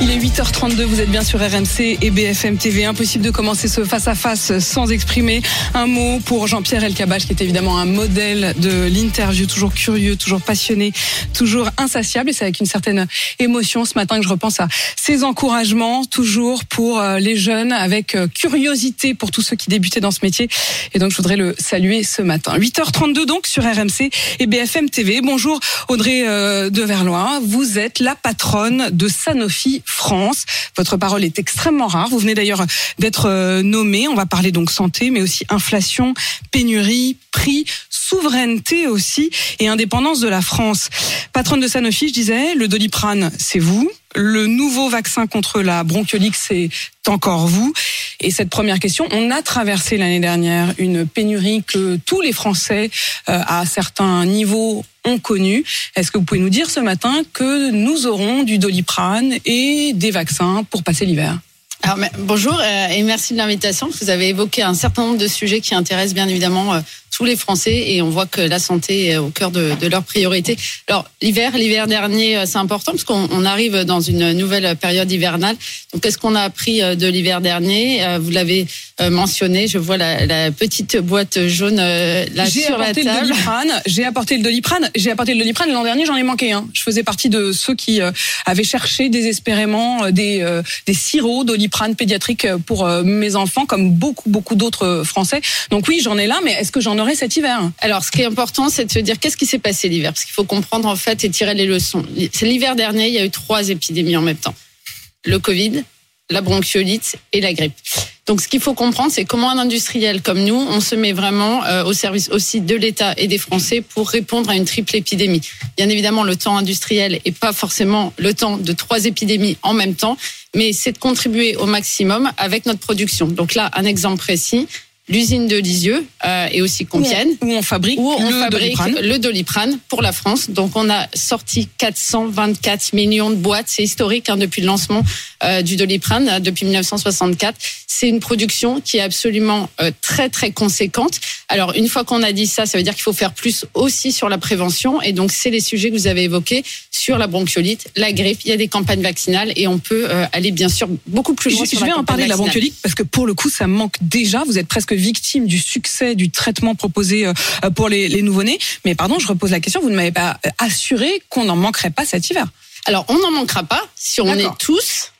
Il est 8h32, vous êtes bien sur RMC et BFM TV. Impossible de commencer ce face-à-face sans exprimer un mot pour Jean-Pierre Elkabach, qui est évidemment un modèle de l'interview, toujours curieux, toujours passionné, toujours insatiable. Et c'est avec une certaine émotion ce matin que je repense à ses encouragements, toujours pour euh, les jeunes, avec euh, curiosité pour tous ceux qui débutaient dans ce métier. Et donc, je voudrais le saluer ce matin. 8h32 donc sur RMC et BFM TV. Bonjour Audrey euh, de Verlois. Vous êtes la patronne de Sanofi France. Votre parole est extrêmement rare. Vous venez d'ailleurs d'être euh, nommée. On va parler donc santé, mais aussi inflation, pénurie, prix, souveraineté aussi et indépendance de la France. Patronne de Sanofi, je disais, le doliprane, c'est vous. Le nouveau vaccin contre la bronchiolite, c'est encore vous. Et cette première question, on a traversé l'année dernière une pénurie que tous les Français, euh, à certains niveaux, ont connue. Est-ce que vous pouvez nous dire ce matin que nous aurons du doliprane et des vaccins pour passer l'hiver? Alors, bonjour euh, et merci de l'invitation. Vous avez évoqué un certain nombre de sujets qui intéressent bien évidemment euh, tous les Français et on voit que la santé est au cœur de, de leurs priorités. Alors l'hiver, l'hiver dernier, euh, c'est important parce qu'on arrive dans une nouvelle période hivernale. Donc qu'est-ce qu'on a appris de l'hiver dernier? Euh, Vous l'avez mentionné, je vois la, la petite boîte jaune là sur la table. J'ai apporté le doliprane. J'ai apporté le doliprane. L'an dernier, j'en ai manqué un. Je faisais partie de ceux qui avaient cherché désespérément des des sirops doliprane pédiatriques pour mes enfants, comme beaucoup beaucoup d'autres Français. Donc oui, j'en ai là, mais est-ce que j'en cet hiver? Alors, ce qui est important, c'est de se dire qu'est-ce qui s'est passé l'hiver, parce qu'il faut comprendre en fait et tirer les leçons. C'est l'hiver dernier, il y a eu trois épidémies en même temps le Covid, la bronchiolite et la grippe. Donc, ce qu'il faut comprendre, c'est comment un industriel comme nous, on se met vraiment euh, au service aussi de l'État et des Français pour répondre à une triple épidémie. Bien évidemment, le temps industriel et pas forcément le temps de trois épidémies en même temps, mais c'est de contribuer au maximum avec notre production. Donc là, un exemple précis l'usine de Lisieux euh, et aussi Compiègne. Où on, fabrique, où on le, fabrique doliprane. le doliprane pour la France. Donc on a sorti 424 millions de boîtes. C'est historique hein, depuis le lancement euh, du doliprane euh, depuis 1964. C'est une production qui est absolument euh, très très conséquente. Alors une fois qu'on a dit ça, ça veut dire qu'il faut faire plus aussi sur la prévention. Et donc c'est les sujets que vous avez évoqués sur la bronchiolite, la grippe. Il y a des campagnes vaccinales et on peut euh, aller bien sûr beaucoup plus loin. Je, je vais en parler de la bronchiolite parce que pour le coup ça manque déjà. Vous êtes presque victime du succès du traitement proposé euh, pour les, les nouveau-nés. Mais pardon, je repose la question. Vous ne m'avez pas assuré qu'on n'en manquerait pas cet hiver. Alors on n'en manquera pas si on est tous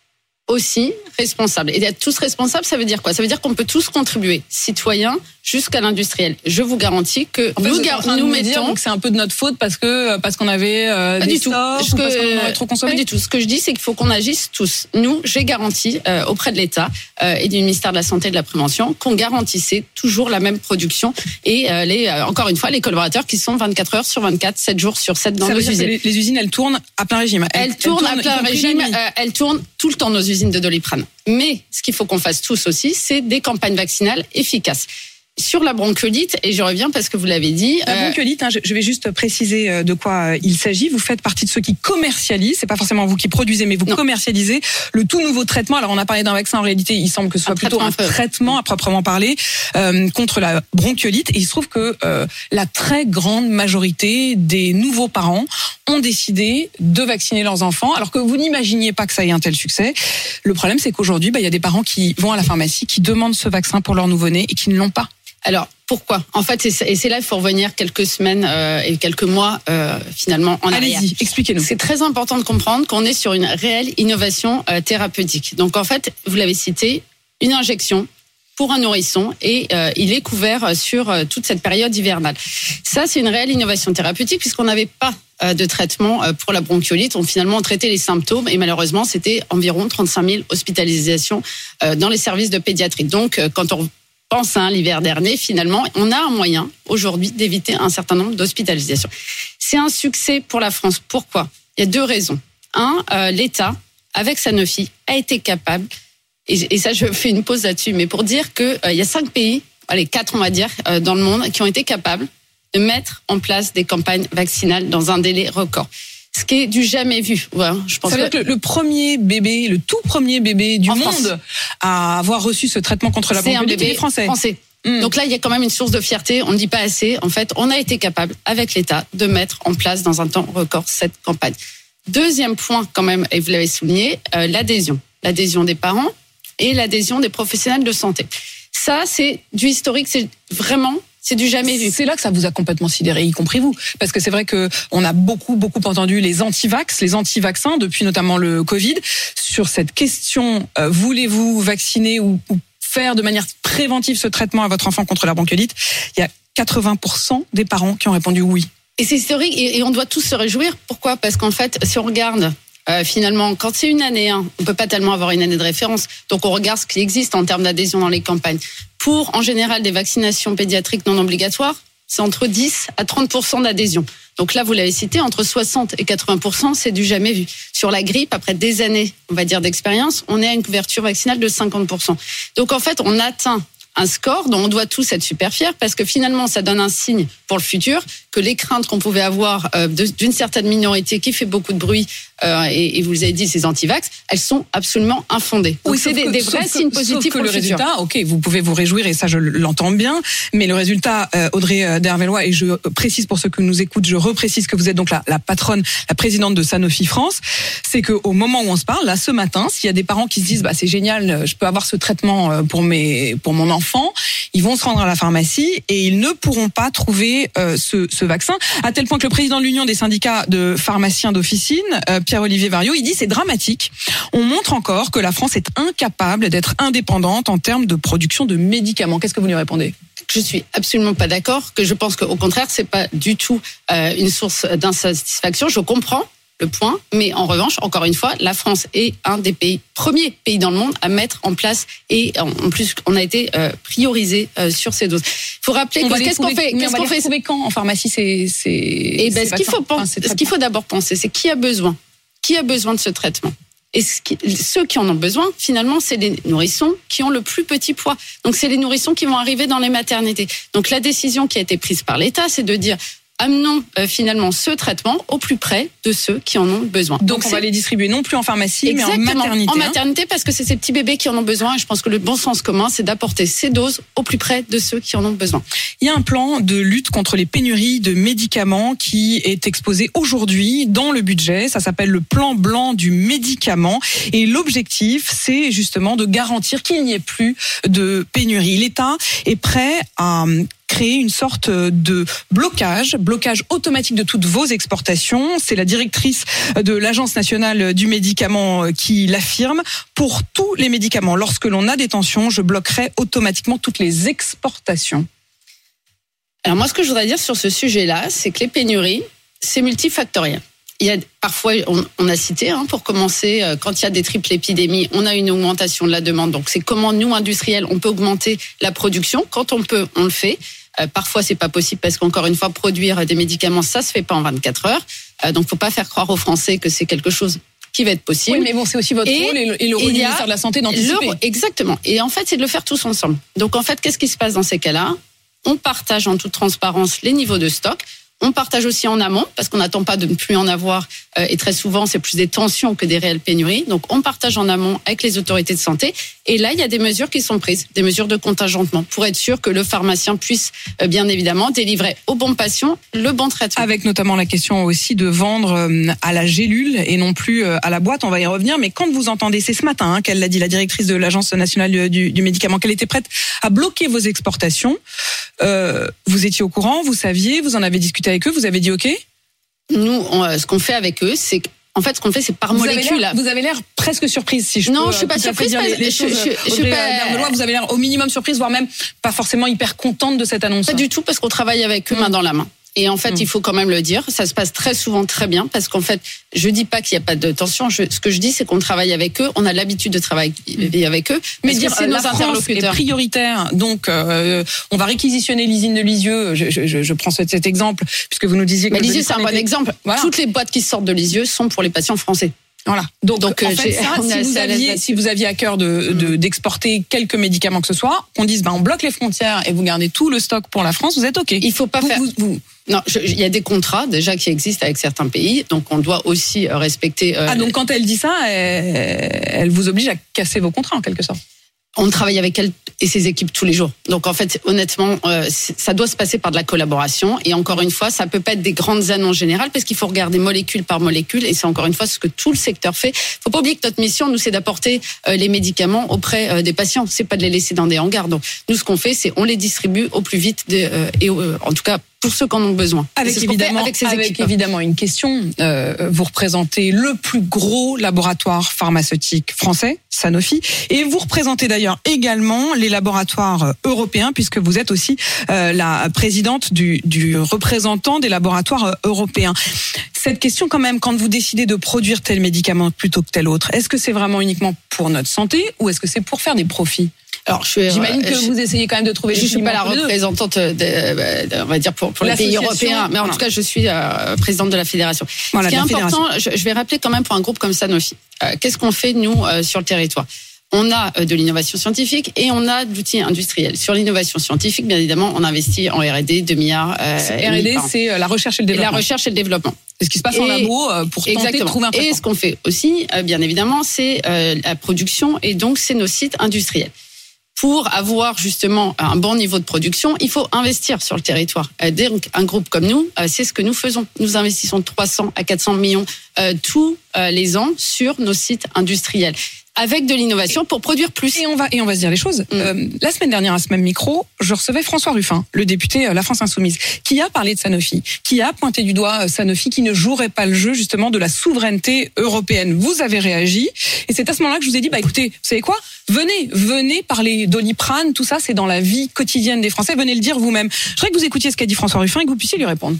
aussi responsables. Et être tous responsables, ça veut dire quoi? Ça veut dire qu'on peut tous contribuer, citoyens jusqu'à l'industriel. Je vous garantis que en fait, nous, nous, nous mettons. c'est un peu de notre faute parce que parce qu'on avait euh, pas des du tout. stocks, Ce que, parce qu'on aurait trop consommé. Pas du tout. Ce que je dis, c'est qu'il faut qu'on agisse tous. Nous, j'ai garanti euh, auprès de l'État euh, et du ministère de la Santé et de la Prévention qu'on garantissait toujours la même production et euh, les encore une fois les collaborateurs qui sont 24 heures sur 24, 7 jours sur 7 dans Ça nos veut dire que usines. les, les usines, elles tournent à plein régime. Elles, Elles, tournent à plein régime. euh, elles tournent tout le temps nos usines de Doliprane. Mais ce qu'il faut qu'on fasse tous aussi, c'est des campagnes vaccinales efficaces. Sur la bronchiolite, et je reviens parce que vous l'avez dit. La euh, bronchiolite, hein, je, vais juste préciser euh, de quoi euh, il s'agit. Vous faites partie de ceux qui commercialisent, c'est pas forcément vous qui produisez, mais vous Non. commercialisez le tout nouveau traitement. Alors on a parlé d'un vaccin, en réalité, il semble que ce soit Un plutôt un traitement à proprement parler euh, contre la bronchiolite. Et il se trouve que euh, la très grande majorité des nouveaux parents ont décidé de vacciner leurs enfants, alors que vous n'imaginiez pas que ça ait un tel succès. Le problème, c'est qu'aujourd'hui, bah, il y a des parents qui vont à la pharmacie, qui demandent ce vaccin pour leur nouveau-né et qui ne l'ont pas. Alors pourquoi? En fait, et c'est là il faut revenir quelques semaines euh, et quelques mois euh, finalement en arrière. Allez-y, expliquez-nous. C'est très important de comprendre qu'on est sur une réelle innovation euh, thérapeutique. Donc en fait, vous l'avez cité, une injection pour un nourrisson et euh, il est couvert sur euh, toute cette période hivernale. Ça, c'est une réelle innovation thérapeutique puisqu'on n'avait pas euh, de traitement euh, pour la bronchiolite. On finalement traité les symptômes et malheureusement, c'était environ 35 000 hospitalisations euh, dans les services de pédiatrie. Donc, euh, quand on pense à l'hiver dernier, finalement, on a un moyen aujourd'hui d'éviter un certain nombre d'hospitalisations. C'est un succès pour la France. Pourquoi? Il y a deux raisons. Un, euh, l'État, avec Sanofi, a été capable, et, ça je fais une pause là-dessus, mais pour dire qu'il il y a cinq pays, allez quatre on va dire, euh, dans le monde, qui ont été capables de mettre en place des campagnes vaccinales dans un délai record. Ce qui est du jamais vu. Voilà, je pense Ça veut que- dire que le, premier bébé, le tout premier bébé du En monde France. à avoir reçu ce traitement contre la il bébé français. Mm. Donc là, il y a quand même une source de fierté. On ne dit pas assez. En fait, on a été capable, avec l'État, de mettre en place dans un temps record cette campagne. Deuxième point, quand même, et vous l'avez souligné, euh, l'adhésion. L'adhésion des parents et l'adhésion des professionnels de santé. Ça, c'est du historique. C'est vraiment, c'est du jamais vu. C'est là que ça vous a complètement sidéré, y compris vous, parce que c'est vrai que on a beaucoup beaucoup entendu les anti-vax, les anti-vaccins depuis notamment le Covid sur cette question euh, voulez-vous vacciner ou, ou faire de manière préventive ce traitement à votre enfant contre la bronchiolite Il y a 80% des parents qui ont répondu oui. Et c'est historique et, et on doit tous se réjouir. Pourquoi? Parce qu'en fait, si on regarde euh, finalement, quand c'est une année, hein, on peut pas tellement avoir une année de référence. Donc on regarde ce qui existe en termes d'adhésion dans les campagnes. Pour en général des vaccinations pédiatriques non obligatoires, c'est entre 10 à 30% d'adhésion. Donc là, vous l'avez cité, entre 60 et 80% c'est du jamais vu. Sur la grippe, après des années, on va dire d'expérience, on est à une couverture vaccinale de 50% Donc en fait, on atteint un score dont on doit tous être super fiers parce que finalement, ça donne un signe pour le futur que les craintes qu'on pouvait avoir euh, d'une certaine minorité qui fait beaucoup de bruit, euh, et, et vous les avez dit, ces antivax, elles sont absolument infondées. Donc c'est sauf des, que- des vrais signes positifs que pour le le, futur. résultat, ok, vous pouvez vous réjouir et ça je l'entends bien, mais le résultat, euh, Audrey euh, Dervellois, et je précise pour ceux qui nous écoutent, je reprécise que vous êtes donc la, la patronne, la présidente de Sanofi France, c'est que au moment où on se parle, là ce matin, s'il y a des parents qui se disent bah c'est génial, je peux avoir ce traitement pour mes pour mon enfant, ils vont se rendre à la pharmacie et ils ne pourront pas trouver euh, ce, ce vaccin. À tel point que le président de l'Union des syndicats de pharmaciens d'officine, euh, Pierre-Olivier Vario, il dit c'est dramatique. On montre encore que la France est incapable d'être indépendante en termes de production de médicaments. Qu'est-ce que vous lui répondez? Je suis absolument pas d'accord. Que je pense qu'au contraire, c'est pas du tout euh, une source d'insatisfaction. Je comprends le point, mais en revanche, encore une fois, la France est un des pays premiers pays dans le monde à mettre en place et en plus, on a été euh, priorisé euh, sur ces doses. Il faut rappeler qu'est-ce qu'on fait Qu'est-ce qu'on fait quand? En pharmacie C'est. Et ben, ce qu'il faut, enfin, ces ce qu'il faut d'abord penser, c'est qui a besoin Qui a besoin de ce traitement et ce qui- ceux qui en ont besoin, finalement, c'est les nourrissons qui ont le plus petit poids. Donc, c'est les nourrissons qui vont arriver dans les maternités. Donc, la décision qui a été prise par l'État, c'est de dire amenons euh, finalement ce traitement au plus près de ceux qui en ont besoin. Donc, on c'est- va les distribuer non plus en pharmacie, mais en maternité. En hein. maternité, parce que c'est ces petits bébés qui en ont besoin. Et je pense que le bon sens commun, c'est d'apporter ces doses au plus près de ceux qui en ont besoin. Il y a un plan de lutte contre les pénuries de médicaments qui est exposé aujourd'hui dans le budget. Ça s'appelle le plan blanc du médicament. Et l'objectif, c'est justement de garantir qu'il n'y ait plus de pénurie. L'État est prêt à créer une sorte de blocage, blocage automatique de toutes vos exportations. C'est la directrice de l'Agence nationale du médicament euh, qui l'affirme. Pour tous les médicaments, lorsque l'on a des tensions, je bloquerai automatiquement toutes les exportations. Alors moi, ce que je voudrais dire sur ce sujet-là, c'est que les pénuries, c'est multifactoriel. Il y a parfois, on, on a cité, hein, pour commencer, euh, quand il y a des triples épidémies, on a une augmentation de la demande. Donc c'est comment nous industriels, on peut augmenter la production. Quand on peut, on le fait. Euh, parfois, c'est pas possible parce qu'encore une fois, produire des médicaments, ça se fait pas en 24 heures. Euh, donc, faut pas faire croire aux Français que c'est quelque chose qui va être possible. Oui, mais bon, c'est aussi votre Et rôle et le, et le rôle du ministère de la Santé d'anticiper. Exactement. Et en fait, c'est de le faire tous ensemble. Donc, en fait, qu'est-ce qui se passe dans ces cas-là? On partage en toute transparence les niveaux de stock. On partage aussi en amont, parce qu'on n'attend pas de ne plus en avoir. euh, et très souvent, c'est plus des tensions que des réelles pénuries. Donc, on partage en amont avec les autorités de santé. Et là, il y a des mesures qui sont prises, des mesures de contingentement, pour être sûr que le pharmacien puisse, euh, bien évidemment, délivrer au bon patient le bon traitement. Avec notamment la question aussi de vendre euh, à la gélule et non plus à la boîte. On va y revenir. Mais quand vous entendez, c'est ce matin hein, qu'elle l'a dit, la directrice de l'Agence nationale du, médicament, qu'elle était prête à bloquer vos exportations. Vous étiez au courant, vous saviez, vous en avez discuté avec eux, vous avez dit OK? Nous, on, euh, ce qu'on fait avec eux, c'est en fait, ce qu'on fait, c'est par vous avez, molécule. l'air, vous avez l'air presque surprise, si je Non, peux je suis pas fait surprise, dire les, parce- les je- choses. je- je suis Audrey pas- Derbelois, vous avez l'air au minimum surprise, voire même pas forcément hyper contente de cette annonce. Pas du tout parce qu'on travaille avec eux main dans la main. Et en fait, Mm. il faut quand même le dire, ça se passe très souvent très bien parce qu'en fait, je dis pas qu'il n'y a pas de tension. Je- ce que je dis, c'est qu'on travaille avec eux, on a l'habitude de travailler avec eux. Mais dire c'est nos France est interlocuteurs. prioritaire, donc euh, on va réquisitionner l'usine de Lisieux. Je, je- je- prends cet, cet exemple puisque vous nous disiez que Lisieux, c'est un bon exemple. Voilà. Toutes les boîtes qui sortent de Lisieux sont pour les patients français. Voilà. Donc, Donc, en euh, fait, ça, si, vous aviez, si vous aviez à cœur de, de- d'exporter quelques médicaments que ce soit, qu'on dise, bah, on bloque les frontières et vous gardez tout le stock pour la France, vous êtes OK. Il faut pas Vous- faire. vous- vous- Non, il y a des contrats déjà qui existent avec certains pays, donc on doit aussi euh, respecter. euh, Ah, donc quand elle dit ça, elle, elle vous oblige à casser vos contrats, en quelque sorte. On travaille avec elle et ses équipes tous les jours. Donc en fait, honnêtement, euh, ça doit se passer par de la collaboration. Et encore une fois, ça peut pas être des grandes annonces générales parce qu'il faut regarder molécule par molécule. Et c'est encore une fois ce que tout le secteur fait. Faut pas oublier que notre mission, nous, c'est d'apporter euh, les médicaments auprès euh, des patients. C'est pas de les laisser dans des hangars. Donc nous, ce qu'on fait, c'est on les distribue au plus vite de, euh, et euh, en tout cas pour ceux qui en ont besoin. Avec évidemment, avec ces avec évidemment une question. Euh, vous représentez le plus gros laboratoire pharmaceutique français, Sanofi, et vous représentez d'ailleurs également les laboratoires européens, puisque vous êtes aussi euh, la présidente du, du représentant des laboratoires européens. Cette question, quand même, quand vous décidez de produire tel médicament plutôt que tel autre, est-ce que c'est vraiment uniquement pour notre santé ou est-ce que c'est pour faire des profits? Alors, J'imagine euh, que je- vous essayez quand même de trouver. Je suis pas la représentante, de, on va dire pour, pour les pays européens, mais en voilà. tout cas, je suis euh, présidente de la fédération. Voilà, Ce qui est important, je, je vais rappeler quand même pour un groupe comme Sanofi, euh, qu'est-ce qu'on fait nous euh, sur le territoire? On a de l'innovation scientifique et on a de l'outil industriel. Sur l'innovation scientifique, bien évidemment, on investit en R&D 2 milliards. et R&D, c'est la recherche et le Et la développement. recherche et le développement. C'est ce qui se passe en Et- labo pour tenter de Exactement. trouver un et traitement. ce qu'on fait aussi, bien évidemment, c'est la production et donc c'est nos sites industriels. Pour avoir justement un bon niveau de production, il faut investir sur le territoire. Euh, Donc, un groupe comme nous, euh, c'est ce que nous faisons. Nous investissons 300 à 400 millions euh, tous les ans sur nos sites industriels, avec de l'innovation pour produire plus. Et on va et on va se dire les choses. Mm. Euh, la semaine dernière à ce même micro, je recevais François Ruffin, le député euh, La France Insoumise, qui a parlé de Sanofi, qui a pointé du doigt euh, Sanofi, qui ne jouerait pas le jeu justement de la souveraineté européenne. Vous avez réagi et c'est à ce moment-là que je vous ai dit bah écoutez, vous savez quoi? Venez, venez parler d'Oliprane, tout ça c'est dans la vie quotidienne des Français. Venez le dire vous-même. Je voudrais que vous écoutiez ce qu'a dit François Ruffin et que vous puissiez lui répondre.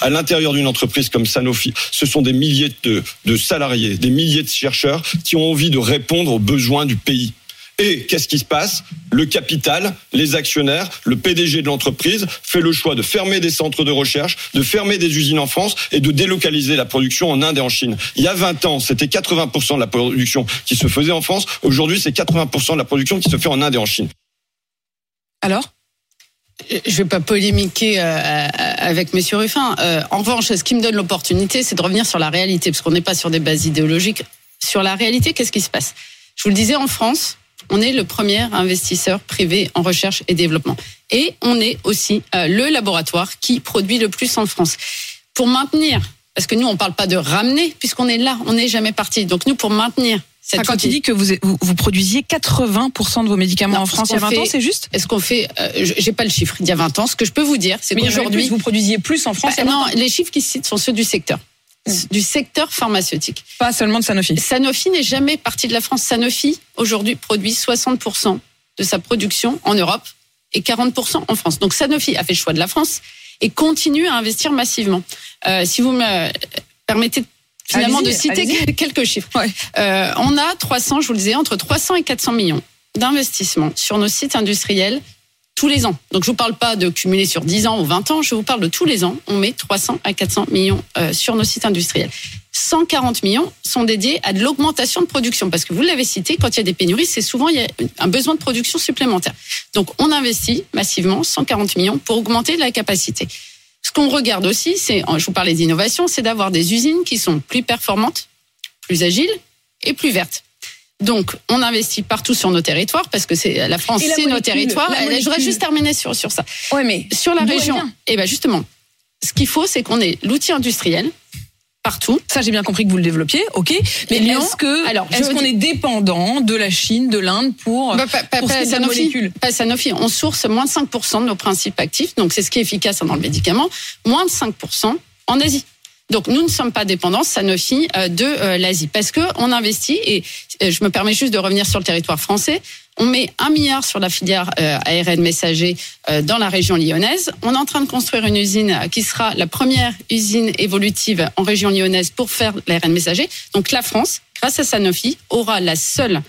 À l'intérieur d'une entreprise comme Sanofi, ce sont des milliers de, salariés, des milliers de chercheurs qui ont envie de répondre aux besoins du pays. Et qu'est-ce qui se passe? Le capital, les actionnaires, le PDG de l'entreprise fait le choix de fermer des centres de recherche, de fermer des usines en France et de délocaliser la production en Inde et en Chine. Il y a 20 ans, c'était 80% de la production qui se faisait en France. Aujourd'hui, c'est 80% de la production qui se fait en Inde et en Chine. Alors? Je vais pas polémiquer euh, avec Monsieur Ruffin. Euh, en revanche, ce qui me donne l'opportunité, c'est de revenir sur la réalité, parce qu'on n'est pas sur des bases idéologiques. Sur la réalité, qu'est-ce qui se passe? Je vous le disais, en France, on est le premier investisseur privé en recherche et développement. Et on est aussi euh, le laboratoire qui produit le plus en France. Pour maintenir, parce que nous, on parle pas de ramener, puisqu'on est là, on n'est jamais parti. Donc nous, pour maintenir cette Quand il dit que vous, vous, vous produisiez 80% de vos médicaments Non, en France ce il y a qu'on 20 ans, c'est juste? Est-ce qu'on fait euh, J'ai pas le chiffre d'il y a 20 ans. Ce que je peux vous dire, c'est qu'aujourd'hui, aujourd'hui, vous produisiez plus en France il Bah, 20 non, les chiffres qui se citent sont ceux du secteur, du secteur pharmaceutique. Pas seulement de Sanofi. Sanofi n'est jamais parti de la France. Sanofi aujourd'hui produit 60% de sa production en Europe et 40% en France. Donc Sanofi a fait le choix de la France et continue à investir massivement. Euh, si vous me permettez finalement de citer quelques chiffres. Ouais. Euh, on a 300, je vous le disais, entre 300 et 400 millions d'investissements sur nos sites industriels tous les ans. Donc je vous parle pas de cumuler sur 10 ans ou 20 ans, je vous parle de tous les ans. On met 300 à 400 millions euh, sur nos sites industriels. 140 millions sont dédiés à de l'augmentation de production parce que vous l'avez cité, quand il y a des pénuries, c'est souvent il y a un besoin de production supplémentaire. Donc on investit massivement 140 millions pour augmenter la capacité. Ce qu'on regarde aussi, c'est, je vous parlais d'innovation, c'est d'avoir des usines qui sont plus performantes, plus agiles et plus vertes. Donc, on investit partout sur nos territoires parce que c'est la France, c'est nos territoires. Je voudrais juste terminer sur sur ça. Ouais, mais Sur la région, et ben justement, ce qu'il faut, c'est qu'on ait l'outil industriel partout. ça j'ai bien compris que vous le développiez, ok. Mais est-ce que alors, est-ce qu'on est dépendant de la Chine, de l'Inde pour Bah, pas, pour pas Sanofi, pas Sanofi. On source moins de 5% de nos principes actifs, donc c'est ce qui est efficace dans le médicament, moins de 5% en Asie. Donc nous ne sommes pas dépendants, Sanofi, euh, de euh, l'Asie, parce que on investit et euh, je me permets juste de revenir sur le territoire français. On met un milliard sur la filière ARN messager dans la région lyonnaise. On est en train de construire une usine qui sera la première usine évolutive en région lyonnaise pour faire l'ARN messager. Donc la France, grâce à Sanofi, aura la seule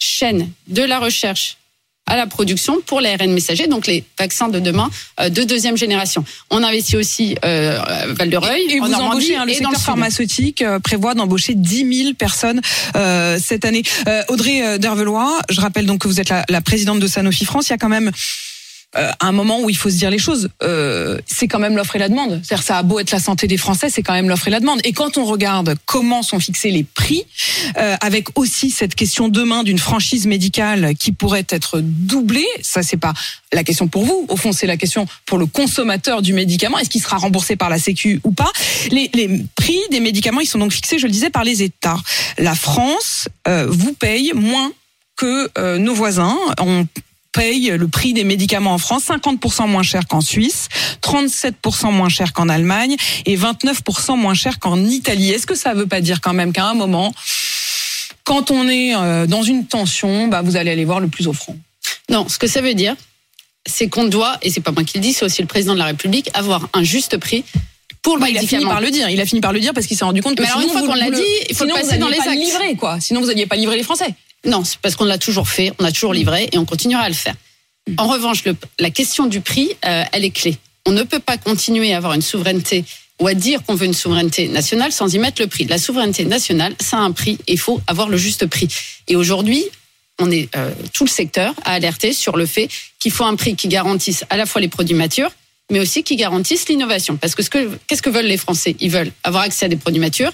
chaîne de la recherche à la production pour l'ARN messager, donc les vaccins de demain euh, de deuxième génération. On investit aussi euh, à Val-de-Reuil, Et en vous Normandie embauchez, hein, le et dans pharmaceutique euh, prévoit d'embaucher 10 000 personnes euh, cette année. Euh, Audrey Dervelois, je rappelle donc que vous êtes la, la présidente de Sanofi France. Il y a quand même euh, un moment où il faut se dire les choses. Euh, c'est quand même l'offre et la demande. C'est-à-dire, ça a beau être la santé des Français, c'est quand même l'offre et la demande. Et quand on regarde comment sont fixés les prix, euh, avec aussi cette question demain d'une franchise médicale qui pourrait être doublée, ça c'est pas la question pour vous. Au fond, c'est la question pour le consommateur du médicament. Est-ce qu'il sera remboursé par la Sécu ou pas? Les, les prix des médicaments, ils sont donc fixés, je le disais, par les États. La France euh, vous paye moins que euh, nos voisins. Paye le prix des médicaments en France 50% moins cher qu'en Suisse, 37% moins cher qu'en Allemagne et 29% moins cher qu'en Italie. Est-ce que ça veut pas dire quand même qu'à un moment, quand on est euh, dans une tension, bah, vous allez aller voir le plus offrant? Non, ce que ça veut dire, c'est qu'on doit, et c'est pas moi qui le dis, c'est aussi le président de la République, avoir un juste prix pour le Bah, il a fini par le dire. Il a fini par le dire parce qu'il s'est rendu compte que Mais alors, sinon une fois qu'on l'a dit, il faut le passer dans les pas actes. livrer, quoi. Sinon vous n'alliez pas livrer les Français. Non, c'est parce qu'on l'a toujours fait, on a toujours livré et on continuera à le faire. En revanche, le- la question du prix, euh, elle est clé. On ne peut pas continuer à avoir une souveraineté ou à dire qu'on veut une souveraineté nationale sans y mettre le prix. La souveraineté nationale, ça a un prix et il faut avoir le juste prix. Et aujourd'hui, on est euh, tout le secteur à alerter sur le fait qu'il faut un prix qui garantisse à la fois les produits matures, mais aussi qui garantisse l'innovation. Parce que ce que qu'est-ce que veulent les Français? Ils veulent avoir accès à des produits matures,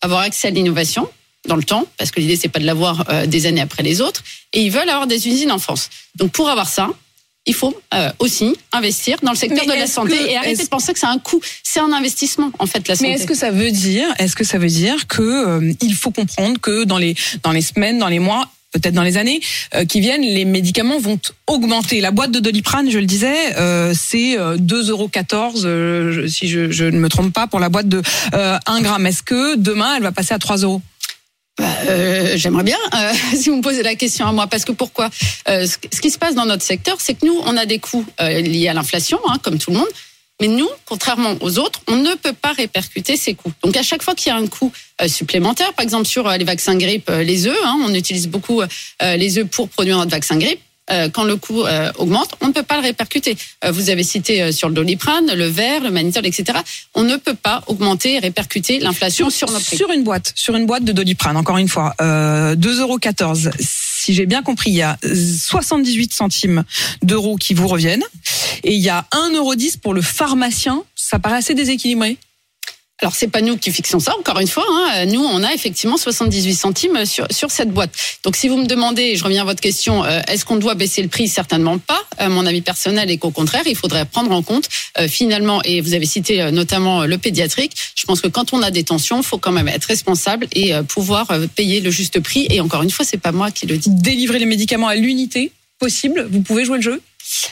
avoir accès à l'innovation dans le temps, parce que l'idée c'est pas de l'avoir euh, des années après les autres, et ils veulent avoir des usines en France. Donc pour avoir ça, il faut euh, aussi investir dans le secteur Mais de la santé que- et arrêter de penser que c'est un coût. C'est un investissement en fait la santé. Mais est-ce que ça veut dire, est-ce que ça veut dire que euh, il faut comprendre que dans les dans les semaines, dans les mois, peut-être dans les années euh, qui viennent, les médicaments vont augmenter. La boîte de Doliprane, je le disais, euh, c'est euh, 2,14 euros, si je, je ne me trompe pas, pour la boîte de euh, 1 gramme. Est-ce que demain, elle va passer à 3 euros? Euh, J'aimerais bien, euh, si vous me posez la question à moi, parce que pourquoi Euh, ce, qui se passe dans notre secteur, c'est que nous, on a des coûts euh, liés à l'inflation, hein, comme tout le monde, mais nous, contrairement aux autres, on ne peut pas répercuter ces coûts. Donc à chaque fois qu'il y a un coût euh, supplémentaire, par exemple sur les vaccins grippe, les œufs, hein, on utilise beaucoup les œufs pour produire notre vaccin grippe. Euh, quand le coût euh, augmente, on ne peut pas le répercuter. Euh, vous avez cité euh, sur le doliprane, le verre, le manitol, etc. On ne peut pas augmenter et répercuter l'inflation sur, nos prix. Sur une boîte, sur une boîte de Doliprane, encore une fois, euh, 2,14 euros. Si j'ai bien compris, il y a 78 centimes d'euros qui vous reviennent. Et il y a 1,10 euro pour le pharmacien. Ça paraît assez déséquilibré. Alors c'est pas nous qui fixons ça, encore une fois. Hein. Nous, on a effectivement 78 centimes sur sur cette boîte. Donc si vous me demandez, et je reviens à votre question, euh, est-ce qu'on doit baisser le prix? Certainement pas. Euh, mon avis personnel est qu'au contraire, il faudrait prendre en compte euh, finalement. Et vous avez cité euh, notamment le pédiatrique. Je pense que quand on a des tensions, il faut quand même être responsable et euh, pouvoir payer le juste prix. Et encore une fois, c'est pas moi qui le dis. Délivrer les médicaments à l'unité possible? Vous pouvez jouer le jeu?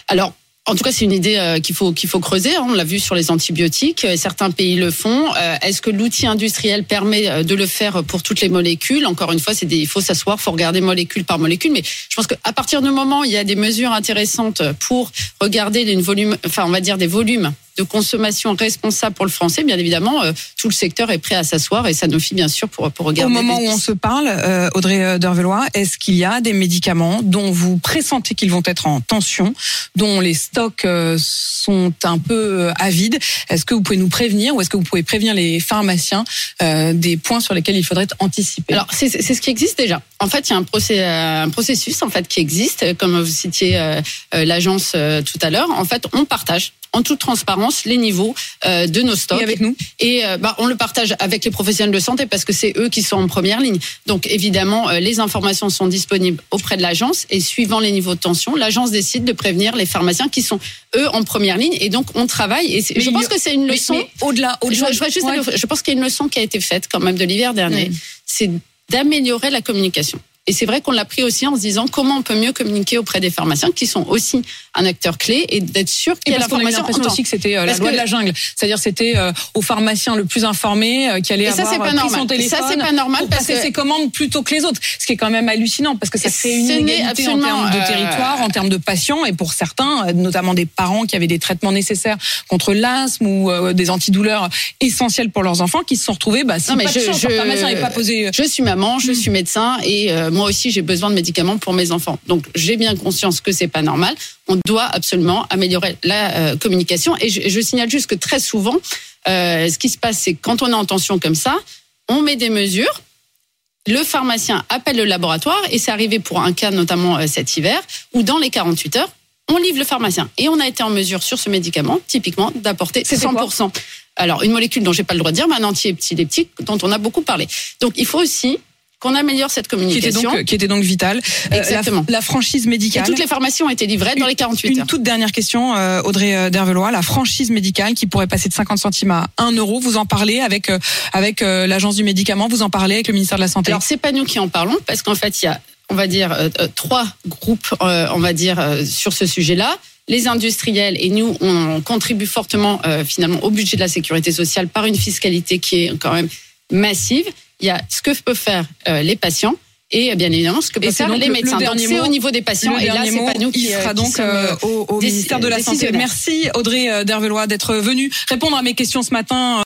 Alors. En tout cas, c'est une idée euh, qu'il faut qu'il faut creuser. hein. On l'a vu sur les antibiotiques. Euh, Certains pays le font. Euh, Est-ce que l'outil industriel permet de le faire pour toutes les molécules? Encore une fois, c'est des, il faut s'asseoir, faut regarder molécule par molécule. Mais je pense qu'à partir du moment où il y a des mesures intéressantes pour regarder les volumes, enfin, on va dire des volumes de consommation responsables pour le français, bien évidemment, euh, tout le secteur est prêt à s'asseoir et Sanofi, bien sûr, pour pour regarder. Au moment les où on se parle, euh, Audrey euh, Dervelois, est-ce qu'il y a des médicaments dont vous pressentez qu'ils vont être en tension, dont les stocks sont un peu avides? Est-ce que vous pouvez nous prévenir ou est-ce que vous pouvez prévenir les pharmaciens des points sur lesquels il faudrait anticiper Alors c'est ce qui existe déjà. En fait, il y a un, procé- un processus en fait qui existe, comme vous citiez l'agence tout à l'heure. En fait, on partage en toute transparence les niveaux euh, de nos stocks Et avec nous et euh, bah, on le partage avec les professionnels de santé parce que c'est eux qui sont en première ligne. Donc évidemment, euh, les informations sont disponibles auprès de l'agence et suivant les niveaux de tension, l'agence décide de prévenir les pharmaciens qui sont eux en première ligne et donc on travaille. Et je pense que c'est une leçon. au-delà, Je, au-delà, je, Ouais. pense qu'il y a une leçon qui a été faite quand même de l'hiver dernier, c'est d'améliorer la communication. Et c'est vrai qu'on l'a pris aussi en se disant comment on peut mieux communiquer auprès des pharmaciens qui sont aussi un acteur clé et d'être sûr Et qu'il y a parce qu'on a eu l'information. l'impression en temps. aussi que c'était euh, la loi que- de la jungle, c'est-à-dire c'était euh, au pharmacien le plus informé euh, qui allait Et ça, avoir pas euh, pris normal. son téléphone Ça, c'est pas normal pour parce passer que- ses commandes plutôt que les autres, ce qui est quand même hallucinant parce que ça crée une inégalité en termes de territoire, en termes de patients et pour certains, notamment des parents qui avaient des traitements nécessaires contre l'asthme ou des antidouleurs essentiels pour leurs enfants, qui se sont retrouvés, bah, si Non, mais pas de je- chance, je- pharmacien n'avait pas posé. Je suis maman, je suis médecin et moi aussi j'ai besoin de médicaments pour mes enfants. Donc j'ai bien conscience que c'est pas normal. On doit absolument améliorer la euh, communication. Et je, je, signale juste que très souvent, euh, ce qui se passe, c'est quand on est en tension comme ça, on met des mesures. Le pharmacien appelle le laboratoire et c'est arrivé pour un cas notamment euh, cet hiver où dans les 48 heures, on livre le pharmacien et on a été en mesure sur ce médicament, typiquement, d'apporter 100%. Alors une molécule dont j'ai pas le droit de dire, mais un anti-épileptique dont on a beaucoup parlé. Donc il faut aussi qu'on améliore cette communication. Qui était donc, qui était donc vitale. Exactement. Euh, la, la, franchise médicale. Et toutes les pharmacies ont été livrées dans les 48 une heures. Une toute dernière question, euh, Audrey euh, Dervelois. La franchise médicale qui pourrait passer de 50 centimes à 1 euro, vous en parlez avec, euh, avec euh, l'agence du médicament, vous en parlez avec le ministère de la Santé Alors, c'est pas nous qui en parlons, parce qu'en fait, il y a, on va dire, euh, trois groupes, on va dire, sur ce sujet-là les industriels et nous, on contribue fortement finalement au budget de la sécurité sociale par une fiscalité qui est quand même massive. Il y a ce que peuvent faire les patients et bien évidemment ce que peuvent faire les médecins. Donc c'est au niveau des patients et là c'est pas nous qui il sera donc euh, au, au ministère de la Santé. Merci Audrey Dervelois d'être venue répondre à mes questions ce matin.